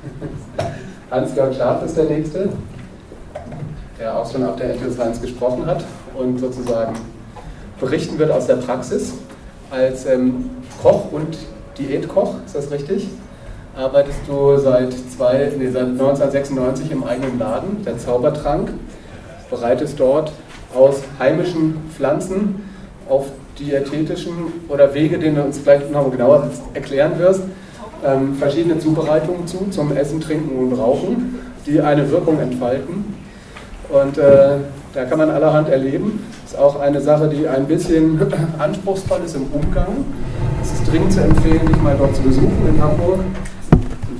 Hans-Georg Scharf ist der Nächste, der auch schon auf der NTU 1 gesprochen hat und sozusagen berichten wird aus der Praxis als ähm, Koch und Diätkoch, ist das richtig? Arbeitest du seit, zwei, nee, seit 1996 im eigenen Laden, der Zaubertrank, bereitest dort aus heimischen Pflanzen auf diätetischen oder Wege, den du uns vielleicht noch genauer erklären wirst, ähm, verschiedene Zubereitungen zu zum Essen, Trinken und Rauchen, die eine Wirkung entfalten. Und äh, da kann man allerhand erleben. Ist auch eine Sache, die ein bisschen anspruchsvoll ist im Umgang. Es ist dringend zu empfehlen, dich mal dort zu besuchen in Hamburg.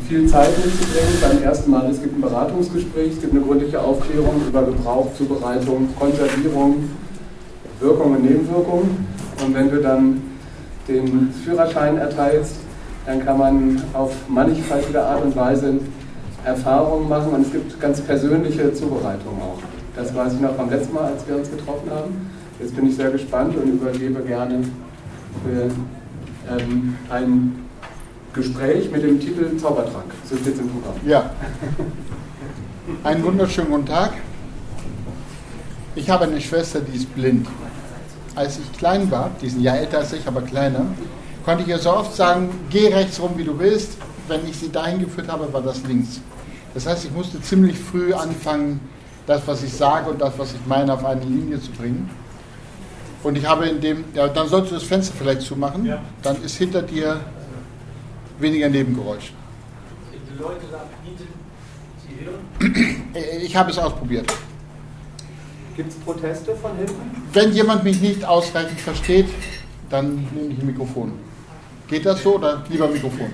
Viel Zeit mitzubringen. Beim ersten Mal, es gibt ein Beratungsgespräch, es gibt eine gründliche Aufklärung über Gebrauch, Zubereitung, Konservierung, Wirkung und Nebenwirkung. Und wenn du dann den Führerschein erteilst, dann kann man auf mannigfaltige Art und Weise Erfahrungen machen und es gibt ganz persönliche Zubereitungen auch. Das weiß ich noch vom letzten Mal, als wir uns getroffen haben. Jetzt bin ich sehr gespannt und übergebe gerne für ähm, ein Gespräch mit dem Titel Zaubertrank. So steht es im Programm. Ja. Einen wunderschönen guten Tag. Ich habe eine Schwester, die ist blind. Als ich klein war, die ist ein Jahr älter als ich, aber kleiner, konnte ich ihr so oft sagen, geh rechts rum, wie du willst. Wenn ich sie dahin geführt habe, war das links. Das heißt, ich musste ziemlich früh anfangen, das, was ich sage und das, was ich meine, auf eine Linie zu bringen. Und ich habe in dem, ja, dann solltest du das Fenster vielleicht zumachen, ja. dann ist hinter dir weniger Nebengeräusch. Die Leute hinten, Sie hören? Ich habe es ausprobiert. Gibt es Proteste von hinten? Wenn jemand mich nicht ausreichend versteht, dann nehme ich ein Mikrofon. Geht das so oder lieber Mikrofon?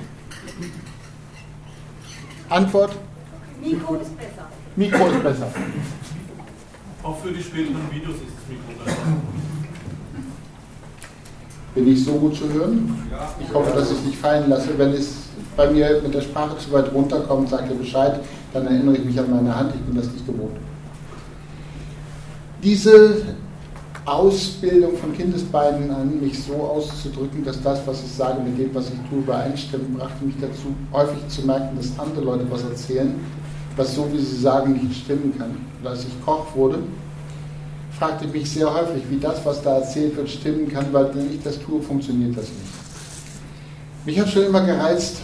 Antwort? Mikro ist besser. Mikro ist besser. Auch für die späteren Videos ist das Mikro besser. Bin ich so gut zu hören? Ich hoffe, dass ich es nicht fallen lasse. Wenn es bei mir mit der Sprache zu weit runterkommt, sagt ihr Bescheid, dann erinnere ich mich an meine Hand, ich bin das nicht gewohnt. Diese Ausbildung von Kindesbeinen an, mich so auszudrücken, dass das, was ich sage, mit dem, was ich tue, übereinstimmt, brachte mich dazu, häufig zu merken, dass andere Leute was erzählen, was so, wie sie sagen, nicht stimmen kann. Und als ich Koch wurde, fragte ich mich sehr häufig, wie das, was da erzählt wird, stimmen kann, weil wenn ich das tue, funktioniert das nicht. Mich hat schon immer gereizt,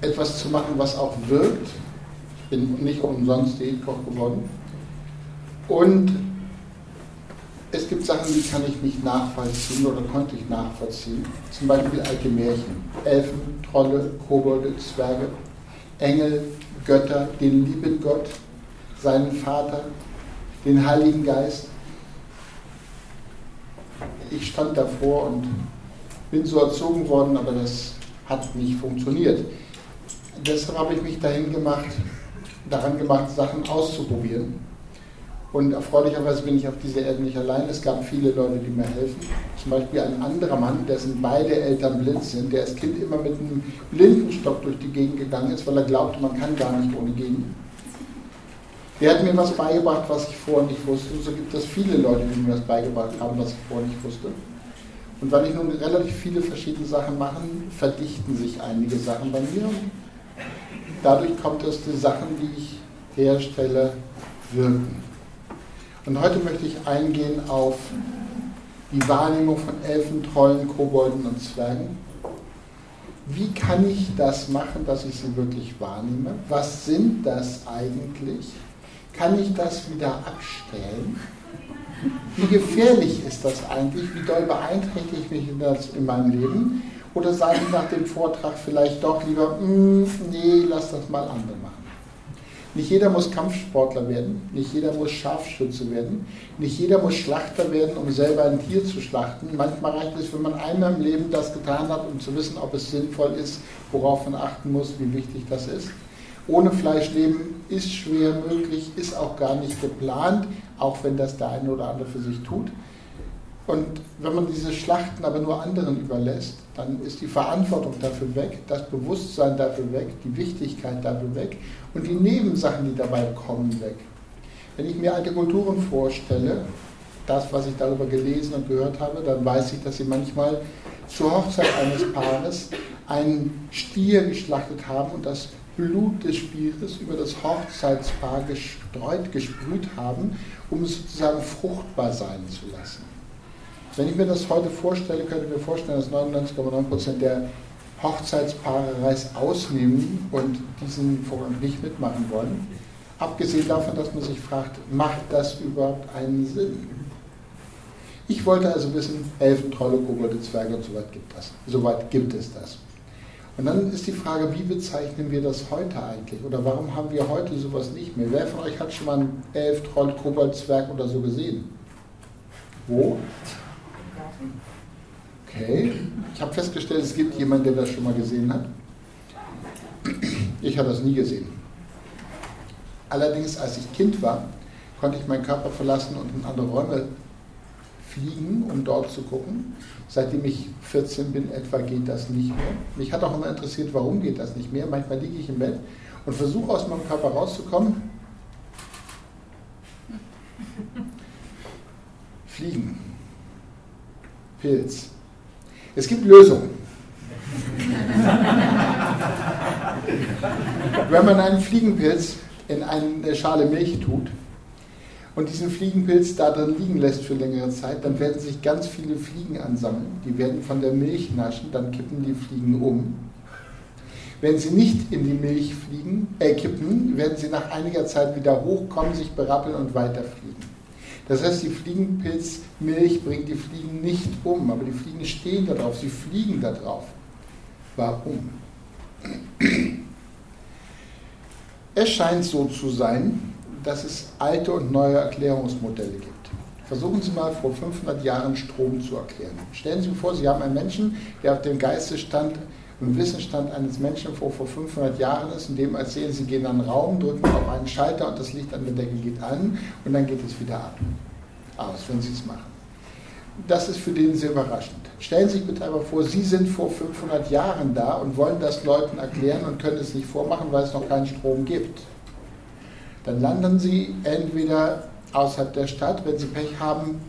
etwas zu machen, was auch wirkt. Ich bin nicht umsonst Diätkoch geworden. Und es gibt Sachen, die kann ich nicht nachvollziehen oder konnte ich nachvollziehen. Zum Beispiel alte Märchen. Elfen, Trolle, Kobolde, Zwerge, Engel, Götter, den lieben Gott, seinen Vater, den Heiligen Geist. Ich stand davor und bin so erzogen worden, aber das hat nicht funktioniert. Deshalb habe ich mich dahin gemacht, daran gemacht, Sachen auszuprobieren und erfreulicherweise bin ich auf dieser Erde nicht allein. Es gab viele Leute, die mir helfen. Zum Beispiel ein anderer Mann, dessen beide Eltern blind sind, der als Kind immer mit einem Blindenstock durch die Gegend gegangen ist, weil er glaubte, man kann gar nicht ohne gehen. Der hat mir was beigebracht, was ich vorher nicht wusste. Und so gibt es viele Leute, die mir das beigebracht haben, was ich vorher nicht wusste. Und weil ich nun relativ viele verschiedene Sachen mache, verdichten sich einige Sachen bei mir. Dadurch kommt es, die Sachen, die ich herstelle, wirken. Und heute möchte ich eingehen auf die Wahrnehmung von Elfen, Trollen, Kobolden und Zwergen. Wie kann ich das machen, dass ich sie wirklich wahrnehme? Was sind das eigentlich? Kann ich das wieder abstellen? Wie gefährlich ist das eigentlich? Wie doll beeinträchtigt mich das in meinem Leben? Oder sage ich nach dem Vortrag vielleicht doch lieber, mm, nee, lass das mal andere machen? Nicht jeder muss Kampfsportler werden, nicht jeder muss Scharfschütze werden, nicht jeder muss Schlachter werden, um selber ein Tier zu schlachten. Manchmal reicht es, wenn man einmal im Leben das getan hat, um zu wissen, ob es sinnvoll ist, worauf man achten muss, wie wichtig das ist. Ohne Fleisch leben ist schwer möglich, ist auch gar nicht geplant, auch wenn das der eine oder andere für sich tut. Und wenn man diese Schlachten aber nur anderen überlässt, dann ist die Verantwortung dafür weg, das Bewusstsein dafür weg, die Wichtigkeit dafür weg und die Nebensachen, die dabei kommen, weg. Wenn ich mir alte Kulturen vorstelle, das, was ich darüber gelesen und gehört habe, dann weiß ich, dass sie manchmal zur Hochzeit eines Paares einen Stier geschlachtet haben und das Blut des Spieres über das Hochzeitspaar gestreut, gesprüht haben, um es sozusagen fruchtbar sein zu lassen. Wenn ich mir das heute vorstelle, könnte ich mir vorstellen, dass 99,9% der Hochzeitspaare Reis ausnehmen und diesen Vorgang nicht mitmachen wollen. Abgesehen davon, dass man sich fragt, macht das überhaupt einen Sinn? Ich wollte also wissen, Elfen, Trolle, Kobolde, Zwerge und so weit gibt es. Soweit gibt es das. Und dann ist die Frage, wie bezeichnen wir das heute eigentlich? Oder warum haben wir heute sowas nicht mehr? Wer von euch hat schon mal einen Elf, Troll, Kobold, Zwerg oder so gesehen? Wo? Okay. Ich habe festgestellt, es gibt jemanden, der das schon mal gesehen hat. Ich habe das nie gesehen. Allerdings, als ich Kind war, konnte ich meinen Körper verlassen und in andere Räume fliegen, um dort zu gucken. Seitdem ich 14 bin etwa geht das nicht mehr. Mich hat auch immer interessiert, warum geht das nicht mehr. Manchmal liege ich im Bett und versuche aus meinem Körper rauszukommen. Fliegen. Pilz. Es gibt Lösungen. Wenn man einen Fliegenpilz in eine Schale Milch tut, und diesen Fliegenpilz da drin liegen lässt für längere Zeit, dann werden sich ganz viele Fliegen ansammeln. Die werden von der Milch naschen, dann kippen die Fliegen um. Wenn sie nicht in die Milch fliegen, äh, kippen, werden sie nach einiger Zeit wieder hochkommen, sich berappeln und weiterfliegen. Das heißt, die Fliegenpilzmilch bringt die Fliegen nicht um, aber die Fliegen stehen da drauf, sie fliegen da drauf. Warum? Es scheint so zu sein, dass es alte und neue Erklärungsmodelle gibt. Versuchen Sie mal vor 500 Jahren Strom zu erklären. Stellen Sie sich vor, Sie haben einen Menschen, der auf dem Geistesstand und Wissensstand eines Menschen vor, vor 500 Jahren ist, in dem erzählen, Sie gehen in einen Raum, drücken auf einen Schalter und das Licht an der Decke geht an und dann geht es wieder ab. Aus, wenn Sie es machen. Das ist für den sehr überraschend. Stellen Sie sich bitte einmal vor, Sie sind vor 500 Jahren da und wollen das Leuten erklären und können es nicht vormachen, weil es noch keinen Strom gibt dann landen sie entweder außerhalb der Stadt, wenn sie Pech haben,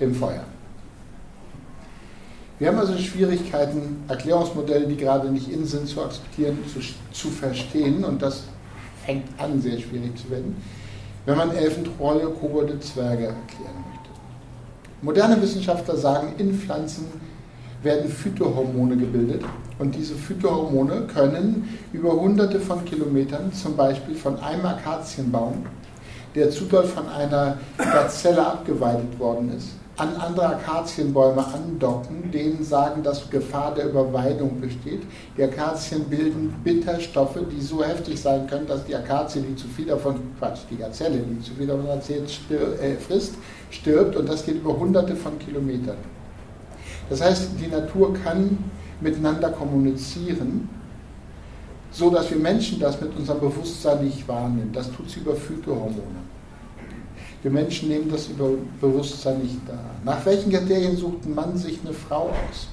im Feuer. Wir haben also Schwierigkeiten, Erklärungsmodelle, die gerade nicht in sind, zu akzeptieren, zu, zu verstehen und das fängt an, sehr schwierig zu werden, wenn man Elfen, Trolle, Kobolde, Zwerge erklären möchte. Moderne Wissenschaftler sagen, in Pflanzen werden Phytohormone gebildet und diese Phytohormone können über hunderte von Kilometern, zum Beispiel von einem Akazienbaum, der zu doll von einer Gazelle abgeweidet worden ist, an andere Akazienbäume andocken, denen sagen, dass Gefahr der Überweidung besteht. Die Akazien bilden Bitterstoffe, die so heftig sein können, dass die Akazie, die zu viel davon, Quatsch, die Gazelle, die zu viel davon erzählt, stir äh, frisst, stirbt und das geht über hunderte von Kilometern. Das heißt, die Natur kann miteinander kommunizieren, so dass wir Menschen das mit unserem Bewusstsein nicht wahrnehmen. Das tut sie über Phytohormone. Wir Menschen nehmen das über Bewusstsein nicht da. Nach welchen Kriterien sucht ein Mann sich eine Frau aus?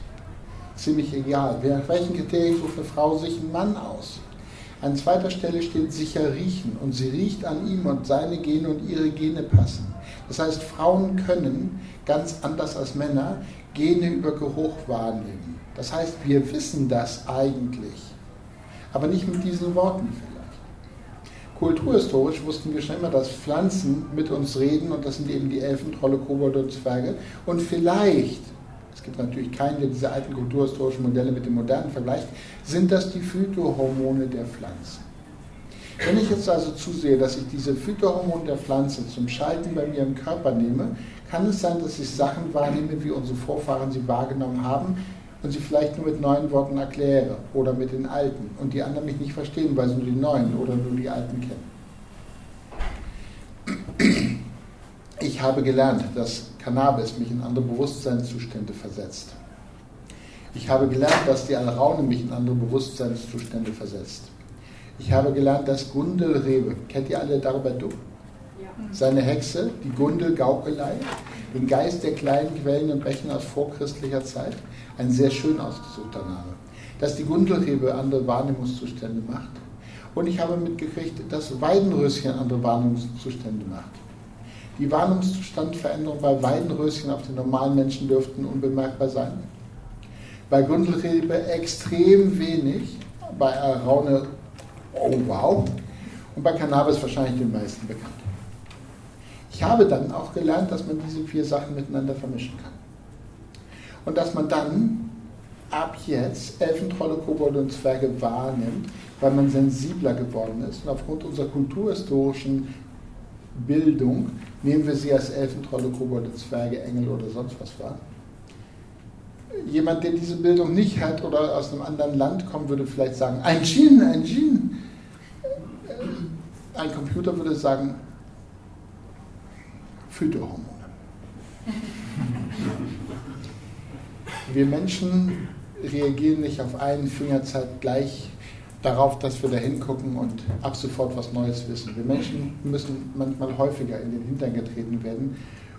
Ziemlich egal. Nach welchen Kriterien sucht eine Frau sich einen Mann aus? An zweiter Stelle steht sicher riechen und sie riecht an ihm und seine Gene und ihre Gene passen. Das heißt, Frauen können ganz anders als Männer Gene über Geruch wahrnehmen. Das heißt, wir wissen das eigentlich, aber nicht mit diesen Worten. Kulturhistorisch wussten wir schon immer, dass Pflanzen mit uns reden und das sind eben die Elfen, Trolle, Kobolde und Zwerge. Und vielleicht, es gibt natürlich keinen, der diese alten kulturhistorischen Modelle mit den modernen vergleicht, sind das die Phytohormone der Pflanzen. Wenn ich jetzt also zusehe, dass ich diese Phytohormone der Pflanze zum Schalten bei mir im Körper nehme, kann es sein, dass ich Sachen wahrnehme, wie unsere Vorfahren sie wahrgenommen haben und sie vielleicht nur mit neuen Worten erkläre oder mit den alten und die anderen mich nicht verstehen, weil sie nur die neuen oder nur die alten kennen. Ich habe gelernt, dass Cannabis mich in andere Bewusstseinszustände versetzt. Ich habe gelernt, dass die Alraune mich in andere Bewusstseinszustände versetzt. Ich habe gelernt, dass Gundelrebe, kennt ihr alle darüber du? Seine Hexe, die Gundel Gaukelei, den Geist der kleinen Quellen und Bächen aus vorchristlicher Zeit, ein sehr schön ausgesuchter Name, dass die Gundelrebe andere Wahrnehmungszustände macht. Und ich habe mitgekriegt, dass Weidenröschen andere Wahrnehmungszustände macht. Die Wahrnehmungszustandveränderung bei Weidenröschen auf den normalen Menschen dürften unbemerkbar sein. Bei Gundelrebe extrem wenig, bei Araune oh wow. Und bei Cannabis wahrscheinlich den meisten bekannt. Habe dann auch gelernt, dass man diese vier Sachen miteinander vermischen kann. Und dass man dann ab jetzt Elfentrolle, Kobolde und Zwerge wahrnimmt, weil man sensibler geworden ist. Und aufgrund unserer kulturhistorischen Bildung nehmen wir sie als Elfentrolle, Kobolde, Zwerge, Engel oder sonst was wahr. Jemand, der diese Bildung nicht hat oder aus einem anderen Land kommt, würde vielleicht sagen, ein Djinn, ein Djinn. Ein Computer würde sagen, Phytohormone. Wir Menschen reagieren nicht auf einen Fingerzeit gleich darauf, dass wir da hingucken und ab sofort was Neues wissen. Wir Menschen müssen manchmal häufiger in den Hintern getreten werden,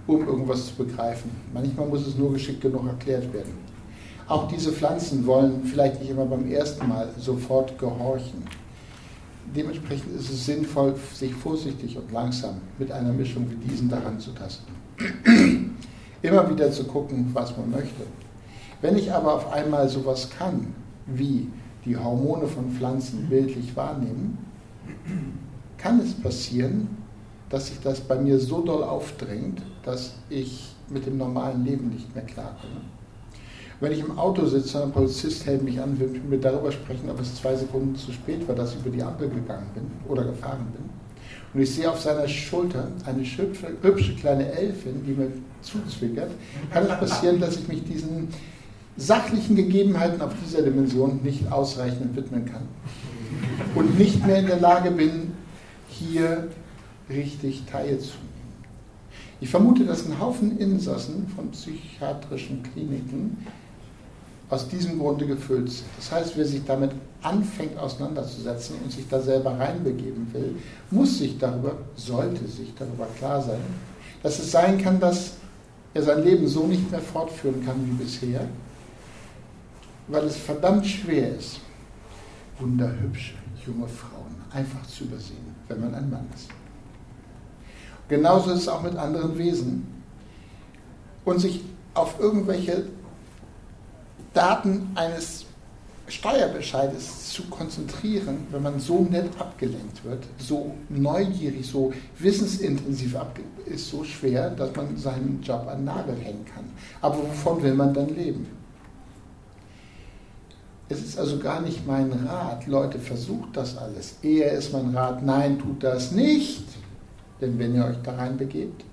um irgendwas zu begreifen. Manchmal muss es nur geschickt genug erklärt werden. Auch diese Pflanzen wollen vielleicht nicht immer beim ersten Mal sofort gehorchen. Dementsprechend ist es sinnvoll, sich vorsichtig und langsam mit einer Mischung wie diesen daran zu tasten. immer wieder zu gucken, was man möchte. Wenn ich aber auf einmal sowas kann, wie die Hormone von Pflanzen bildlich wahrnehmen, kann es passieren, dass sich das bei mir so doll aufdrängt, dass ich mit dem normalen Leben nicht mehr klarkomme. Wenn ich im Auto sitze und ein Polizist hält mich an, will mit mir darüber sprechen, ob es zwei Sekunden zu spät war, dass ich über die Ampel gegangen bin oder gefahren bin. Und ich sehe auf seiner Schulter eine hübsche, hübsche kleine Elfin, die mir zuzwickert, kann es passieren, dass ich mich diesen sachlichen Gegebenheiten auf dieser Dimension nicht ausreichend widmen kann. Und nicht mehr in der Lage bin, hier richtig teilzunehmen. Ich vermute, dass ein Haufen Insassen von psychiatrischen Kliniken aus diesem Grunde gefüllt sind. Das heißt, wer sich damit anfängt auseinanderzusetzen und sich da selber reinbegeben will, muss sich darüber, sollte sich darüber klar sein, dass es sein kann, dass er sein Leben so nicht mehr fortführen kann wie bisher, weil es verdammt schwer ist, wunderhübsche junge Frauen einfach zu übersehen, wenn man ein Mann ist. Genauso ist es auch mit anderen Wesen. Und sich auf irgendwelche Daten eines Steuerbescheides zu konzentrieren, wenn man so nett abgelenkt wird, so neugierig, so wissensintensiv ist so schwer, dass man seinen Job an den Nagel hängen kann. Aber wovon will man dann leben? Es ist also gar nicht mein Rat, Leute, versucht das alles. Eher ist mein Rat, nein, tut das nicht. Denn wenn ihr euch da reinbegebt,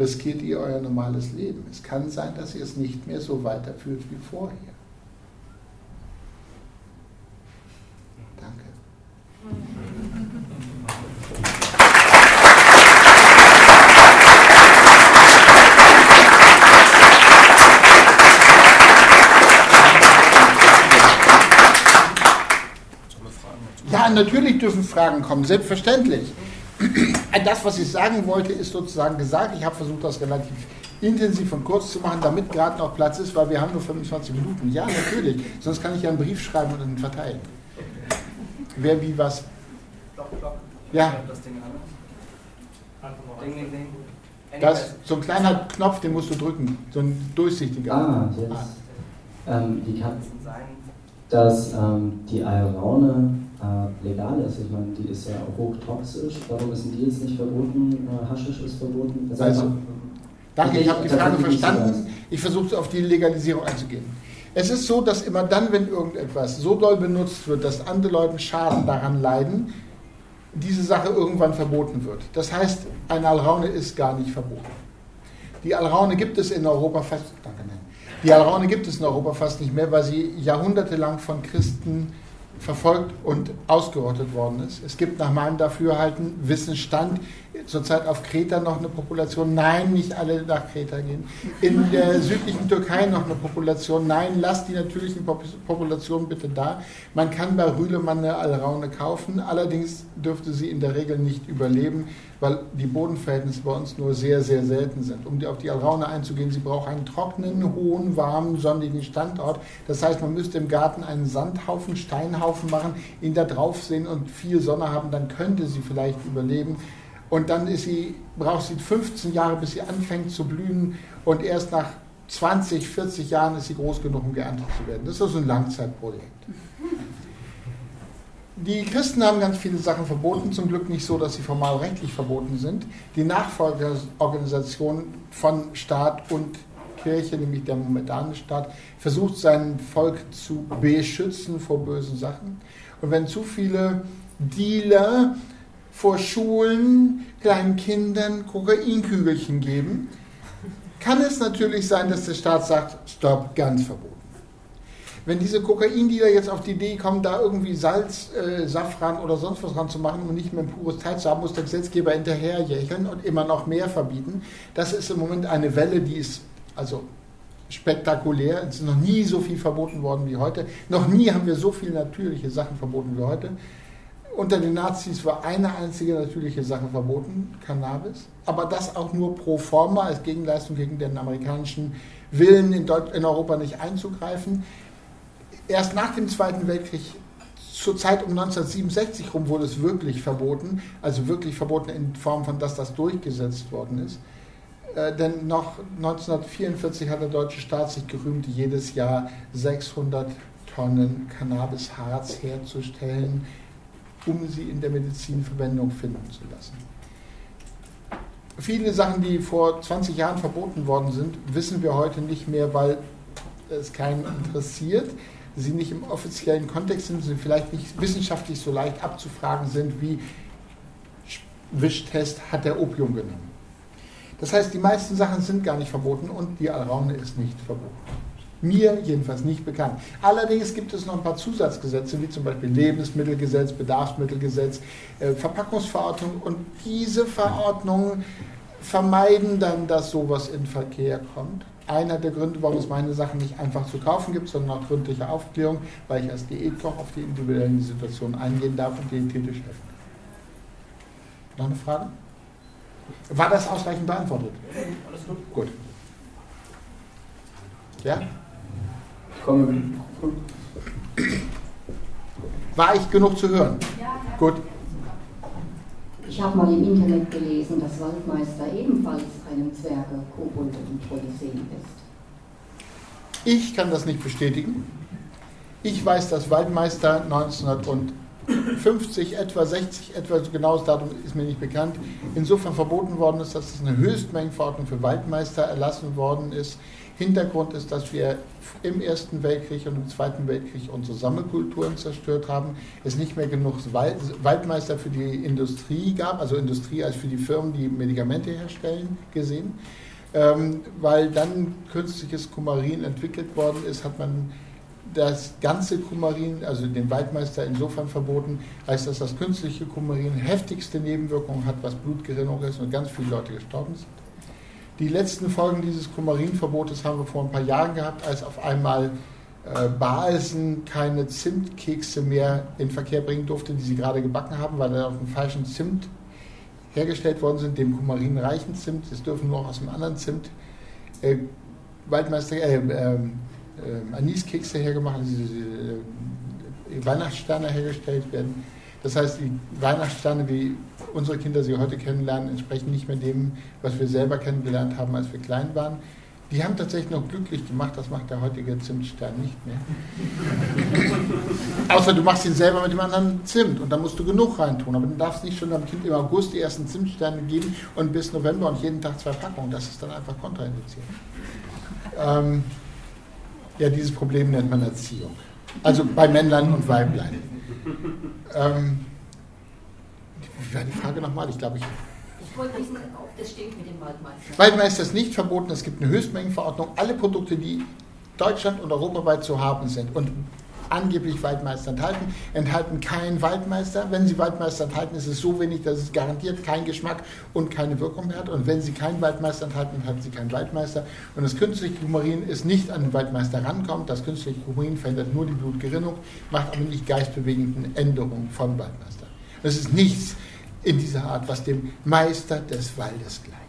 riskiert ihr euer normales Leben. Es kann sein, dass ihr es nicht mehr so weiterführt wie vorher. Danke. Ja, natürlich dürfen Fragen kommen, selbstverständlich. Das, was ich sagen wollte, ist sozusagen gesagt. Ich habe versucht, das relativ intensiv und kurz zu machen, damit gerade noch Platz ist, weil wir haben nur 25 Minuten. Ja, natürlich. Sonst kann ich ja einen Brief schreiben und ihn verteilen. Wer wie was. Ja. Das ist so ein kleiner Knopf, den musst du drücken. So ein durchsichtiger. Ah, jetzt. Ah. Ähm, wie kann dass ähm, die Alraune äh, legal ist. Ich meine, die ist ja auch hochtoxisch. Warum ist die jetzt nicht verboten? Äh, Haschisch ist verboten. Das also, also, danke, ich habe die Frage verstanden. Ich versuche auf die Legalisierung einzugehen. Es ist so, dass immer dann, wenn irgendetwas so doll benutzt wird, dass andere Leute Schaden daran leiden, diese Sache irgendwann verboten wird. Das heißt, eine Alraune ist gar nicht verboten. Die Alraune gibt es in Europa fast, danke, nein. Die Alraune gibt es in Europa fast nicht mehr, weil sie jahrhundertelang von Christen verfolgt und ausgerottet worden ist. Es gibt nach meinem Dafürhalten Wissensstand zurzeit auf Kreta noch eine Population. Nein, nicht alle nach Kreta gehen. In der südlichen Türkei noch eine Population. Nein, lasst die natürlichen Populationen bitte da. Man kann bei Rühlemann eine Alraune kaufen, allerdings dürfte sie in der Regel nicht überleben, weil die Bodenverhältnisse bei uns nur sehr, sehr selten sind. Um auf die Alraune einzugehen, sie braucht einen trockenen, hohen, warmen, sonnigen Standort. Das heißt, man müsste im Garten einen Sandhaufen, Steinhaufen machen, ihn da drauf sehen und viel Sonne haben, dann könnte sie vielleicht überleben. Und dann ist sie, braucht sie 15 Jahre, bis sie anfängt zu blühen. Und erst nach 20, 40 Jahren ist sie groß genug, um geerntet zu werden. Das ist also ein Langzeitprojekt. Die Christen haben ganz viele Sachen verboten, zum Glück nicht so, dass sie formal rechtlich verboten sind. Die Nachfolgeorganisation von Staat und Kirche, nämlich der momentanische Staat, versucht sein Volk zu beschützen vor bösen Sachen. Und wenn zu viele Dealer vor Schulen kleinen Kindern Kokainkügelchen geben, kann es natürlich sein, dass der Staat sagt, stopp, ganz verboten. Wenn diese Kokaindealer jetzt auf die Idee kommen, da irgendwie Salz, äh, Safran oder sonst was ranzumachen und nicht mehr ein pures Teil zu haben, muss der Gesetzgeber hinterherjächeln und immer noch mehr verbieten. Das ist im Moment eine Welle, die ist also spektakulär. Es ist noch nie so viel verboten worden wie heute. Noch nie haben wir so viele natürliche Sachen verboten wie heute. Unter den Nazis war eine einzige natürliche Sache verboten, Cannabis. Aber das auch nur pro forma als Gegenleistung gegen den amerikanischen Willen in Europa nicht einzugreifen. Erst nach dem Zweiten Weltkrieg, zur Zeit um 1967 rum, wurde es wirklich verboten. Also wirklich verboten in Form von, dass das durchgesetzt worden ist. Äh, denn noch 1944 hat der deutsche Staat sich gerühmt, jedes Jahr 600 Tonnen Cannabisharz herzustellen, um sie in der Medizin Verwendung finden zu lassen. Viele Sachen, die vor 20 Jahren verboten worden sind, wissen wir heute nicht mehr, weil es keinen interessiert. Sie nicht im offiziellen Kontext sind, sie vielleicht nicht wissenschaftlich so leicht abzufragen sind wie Wischtest hat der Opium genommen. Das heißt, die meisten Sachen sind gar nicht verboten und die Alraune ist nicht verboten. Mir jedenfalls nicht bekannt. Allerdings gibt es noch ein paar Zusatzgesetze, wie zum Beispiel Lebensmittelgesetz, Bedarfsmittelgesetz, äh, Verpackungsverordnung und diese Verordnungen vermeiden dann, dass sowas in Verkehr kommt. Einer der Gründe, warum es meine Sachen nicht einfach zu kaufen gibt, sondern auch gründliche Aufklärung, weil ich als Diätkoch auf die individuellen Situationen eingehen darf und diätetisch helfen kann. Noch eine Frage? War das ausreichend beantwortet? Alles gut. Gut. Ja? Ich komme. War ich genug zu hören? Ja. Gut. Ich habe mal im Internet gelesen, dass Waldmeister ebenfalls einem Zwerge, Kobold und Polysen ist. Ich kann das nicht bestätigen. Ich weiß, dass Waldmeister 1900 und 50 etwa, 60 etwa, so genaues Datum ist mir nicht bekannt, insofern verboten worden ist, dass es eine Höchstmengenverordnung für Waldmeister erlassen worden ist. Hintergrund ist, dass wir im Ersten Weltkrieg und im Zweiten Weltkrieg unsere Sammelkulturen zerstört haben, es nicht mehr genug Waldmeister für die Industrie gab, also Industrie als für die Firmen, die Medikamente herstellen, gesehen. Ähm, weil dann künstliches Kumarin entwickelt worden ist, hat man das ganze Kumarin, also den Waldmeister insofern verboten, als dass das künstliche Kumarin heftigste Nebenwirkungen hat, was Blutgerinnung ist und ganz viele Leute gestorben sind. Die letzten Folgen dieses Kumarinverbotes haben wir vor ein paar Jahren gehabt, als auf einmal äh, Balsen keine Zimtkekse mehr in Verkehr bringen durfte, die sie gerade gebacken haben, weil er auf dem falschen Zimt hergestellt worden sind, dem kumarinreichen Zimt. Es dürfen nur aus einem anderen Zimt äh, Waldmeister, äh, äh, Aniskekse hergemacht, also diese, äh, Weihnachtssterne hergestellt werden. Das heißt, die Weihnachtssterne, wie unsere Kinder sie heute kennenlernen, entsprechen nicht mehr dem, was wir selber kennengelernt haben, als wir klein waren. Die haben tatsächlich noch glücklich gemacht, das macht der heutige Zimtstern nicht mehr. Außer du machst ihn selber mit dem anderen Zimt und da musst du genug reintun. Aber du darfst nicht schon deinem Kind im August die ersten Zimtsterne geben und bis November und jeden Tag zwei Packungen. Das ist dann einfach kontraindiziert. Ähm, ja, dieses Problem nennt man Erziehung. Also bei Männlein und Weiblein. Ähm, wie war die Frage nochmal? Ich glaube, ich. Ich wollte wissen, ob das stimmt mit dem Waldmeister. Waldmeister ist nicht verboten. Es gibt eine Höchstmengenverordnung. Alle Produkte, die Deutschland und europaweit zu haben sind und angeblich Waldmeister enthalten, enthalten keinen Waldmeister. Wenn sie Waldmeister enthalten, ist es so wenig, dass es garantiert keinen Geschmack und keine Wirkung mehr hat. Und wenn sie keinen Waldmeister enthalten, enthalten sie keinen Waldmeister. Und das künstliche Kumarin ist nicht an den Waldmeister rankommt. Das künstliche Kumarin verändert nur die Blutgerinnung, macht aber nicht geistbewegenden Änderungen von Waldmeister. Es ist nichts in dieser Art, was dem Meister des Waldes gleicht.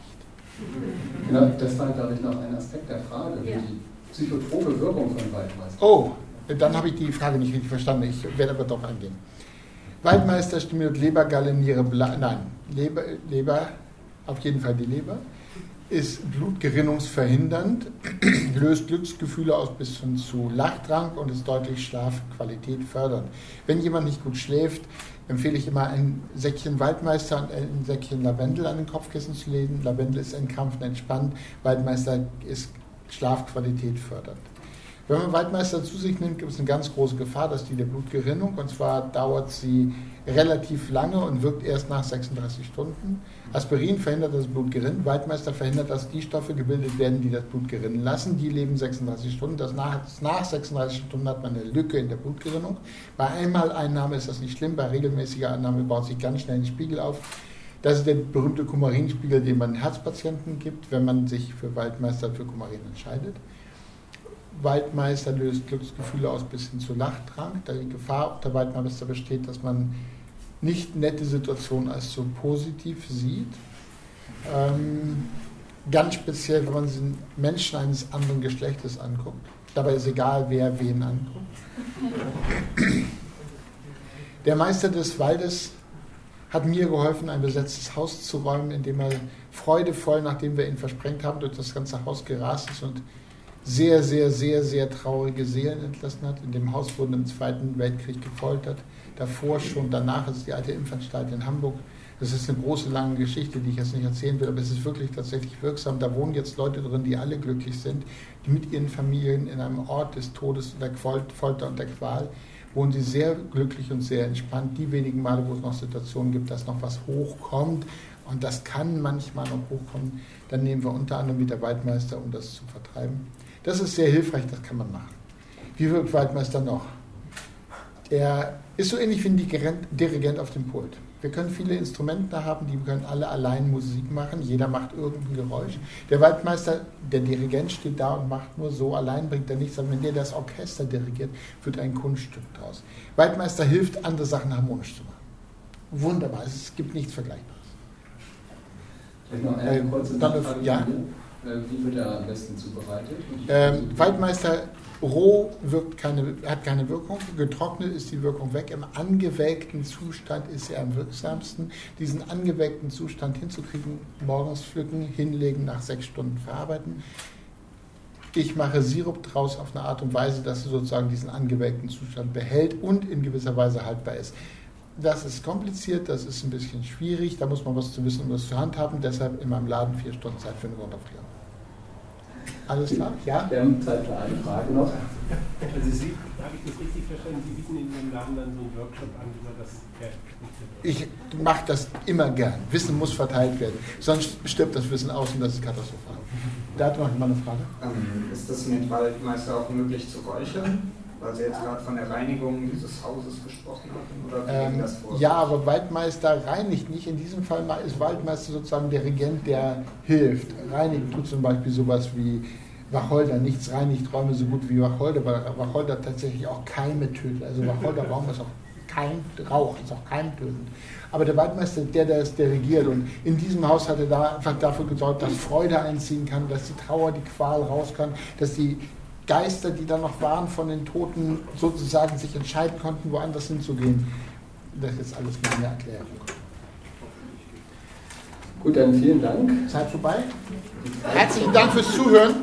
Genau, das war, glaube ich, noch ein Aspekt der Frage, ja. die psychotrope Wirkung von Waldmeister. Oh, dann habe ich die Frage nicht richtig verstanden. Ich werde aber darauf eingehen. Waldmeister stimuliert Lebergalle, Niere, Bla nein, Leber, Leber, auf jeden Fall die Leber. ist blutgerinnungsverhindernd, löst Glücksgefühle aus bis hin zu Lachdrang und ist deutlich Schlafqualität fördernd. Wenn jemand nicht gut schläft, empfehle ich immer ein Säckchen Waldmeister und ein Säckchen Lavendel an den Kopfkissen zu legen. Lavendel ist entkrampfend entspannt, Waldmeister ist Schlafqualität fördernd. Wenn man Waldmeister zu sich nimmt, gibt es eine ganz große Gefahr, dass die der Blutgerinnung, und zwar dauert sie relativ lange und wirkt erst nach 36 Stunden. Aspirin verhindert, das Blut gerinnt. Waldmeister verhindert, dass die Stoffe gebildet werden, die das Blut gerinnen lassen. Die leben 36 Stunden. Das nach, nach 36 Stunden hat man eine Lücke in der Blutgerinnung. Bei Einmaleinnahme ist das nicht schlimm. Bei regelmäßiger Annahme baut sich ganz schnell ein Spiegel auf. Das ist der berühmte Kumarinspiegel, den man Herzpatienten gibt, wenn man sich für Waldmeister für Kumarin entscheidet. Waldmeister löst Glücksgefühle aus bis hin zu Lachdrang. Da die Gefahr der Waldmeister besteht, dass man nicht nette Situationen als so positiv sieht. Ähm, ganz speziell, wenn man sich Menschen eines anderen Geschlechtes anguckt. Dabei ist egal, wer wen anguckt. Der Meister des Waldes hat mir geholfen, ein besetztes Haus zu räumen, indem er freudevoll, nachdem wir ihn versprengt haben, durch das ganze Haus gerast ist und sehr, sehr, sehr, sehr traurige Seelen entlassen hat. In dem Haus wurden im Zweiten Weltkrieg gefoltert. Davor schon, danach ist die alte Impfanstalt in Hamburg. Das ist eine große, lange Geschichte, die ich jetzt nicht erzählen will, aber es ist wirklich tatsächlich wirksam. Da wohnen jetzt Leute drin, die alle glücklich sind, die mit ihren Familien in einem Ort des Todes, der Folter und der Qual wohnen sie sehr glücklich und sehr entspannt. Die wenigen Male, wo es noch Situationen gibt, dass noch was hochkommt, und das kann manchmal noch hochkommen, dann nehmen wir unter anderem wieder Waldmeister, um das zu vertreiben. Das ist sehr hilfreich, das kann man machen. Wie wirkt Waldmeister noch? Er ist so ähnlich wie ein Dirigent auf dem Pult. Wir können viele Instrumente haben, die können alle allein Musik machen, jeder macht irgendein Geräusch. Der Waldmeister, der Dirigent steht da und macht nur so, allein bringt er nichts, aber wenn der das Orchester dirigiert, wird ein Kunststück draus. Waldmeister hilft, andere Sachen harmonisch zu machen. Wunderbar, es gibt nichts Vergleichbares. Vielleicht noch eine Ähm, kurze Nachfrage. ja? Äh, Wie wird er am besten zubereitet? Ähm, Waldmeister roh wirkt keine, hat keine Wirkung, getrocknet ist die Wirkung weg. Im angewelkten Zustand ist er am wirksamsten. Diesen angewelkten Zustand hinzukriegen, morgens pflücken, hinlegen, nach sechs Stunden verarbeiten. Ich mache Sirup draus auf eine Art und Weise, dass er sozusagen diesen angewelkten Zustand behält und in gewisser Weise haltbar ist. Das ist kompliziert, das ist ein bisschen schwierig, da muss man was zu wissen, um das zu handhaben. Deshalb in meinem Laden vier Stunden Zeit für eine Sonderfriere. Alles klar? Ja? Wir haben Zeit für eine Frage noch. Also Sie, habe ich das richtig verstanden, Sie bieten in Ihrem Laden dann so einen Workshop an, wie man das? Ich mache das immer gern. Wissen muss verteilt werden. Sonst stirbt das Wissen aus und das ist katastrophal. Da hat noch jemand eine Frage. Ähm, ist das mit Waldmeister auch möglich zu räuchern? Weil Sie jetzt gerade von der Reinigung dieses Hauses gesprochen hatten. Oder Ähm, das vor? ja, aber Waldmeister reinigt nicht. In diesem Fall ist Waldmeister sozusagen der Regent, der hilft. Reinigen tut zum Beispiel sowas wie Wacholder. Nichts reinigt Räume so gut wie Wacholder, weil Wacholder tatsächlich auch Keime tötet. Also Wacholderbaum ist auch kein Rauch, ist auch keimtötend. Aber der Waldmeister, der, der es dirigiert. Und in diesem Haus hat er da einfach dafür gesorgt, dass Freude einziehen kann, dass die Trauer, die Qual raus kann, dass die Geister, die da noch waren von den Toten, sozusagen sich entscheiden konnten, woanders hinzugehen. Das ist alles meine Erklärung. Gut, dann vielen Dank. Zeit vorbei. Herzlichen Dank fürs Zuhören.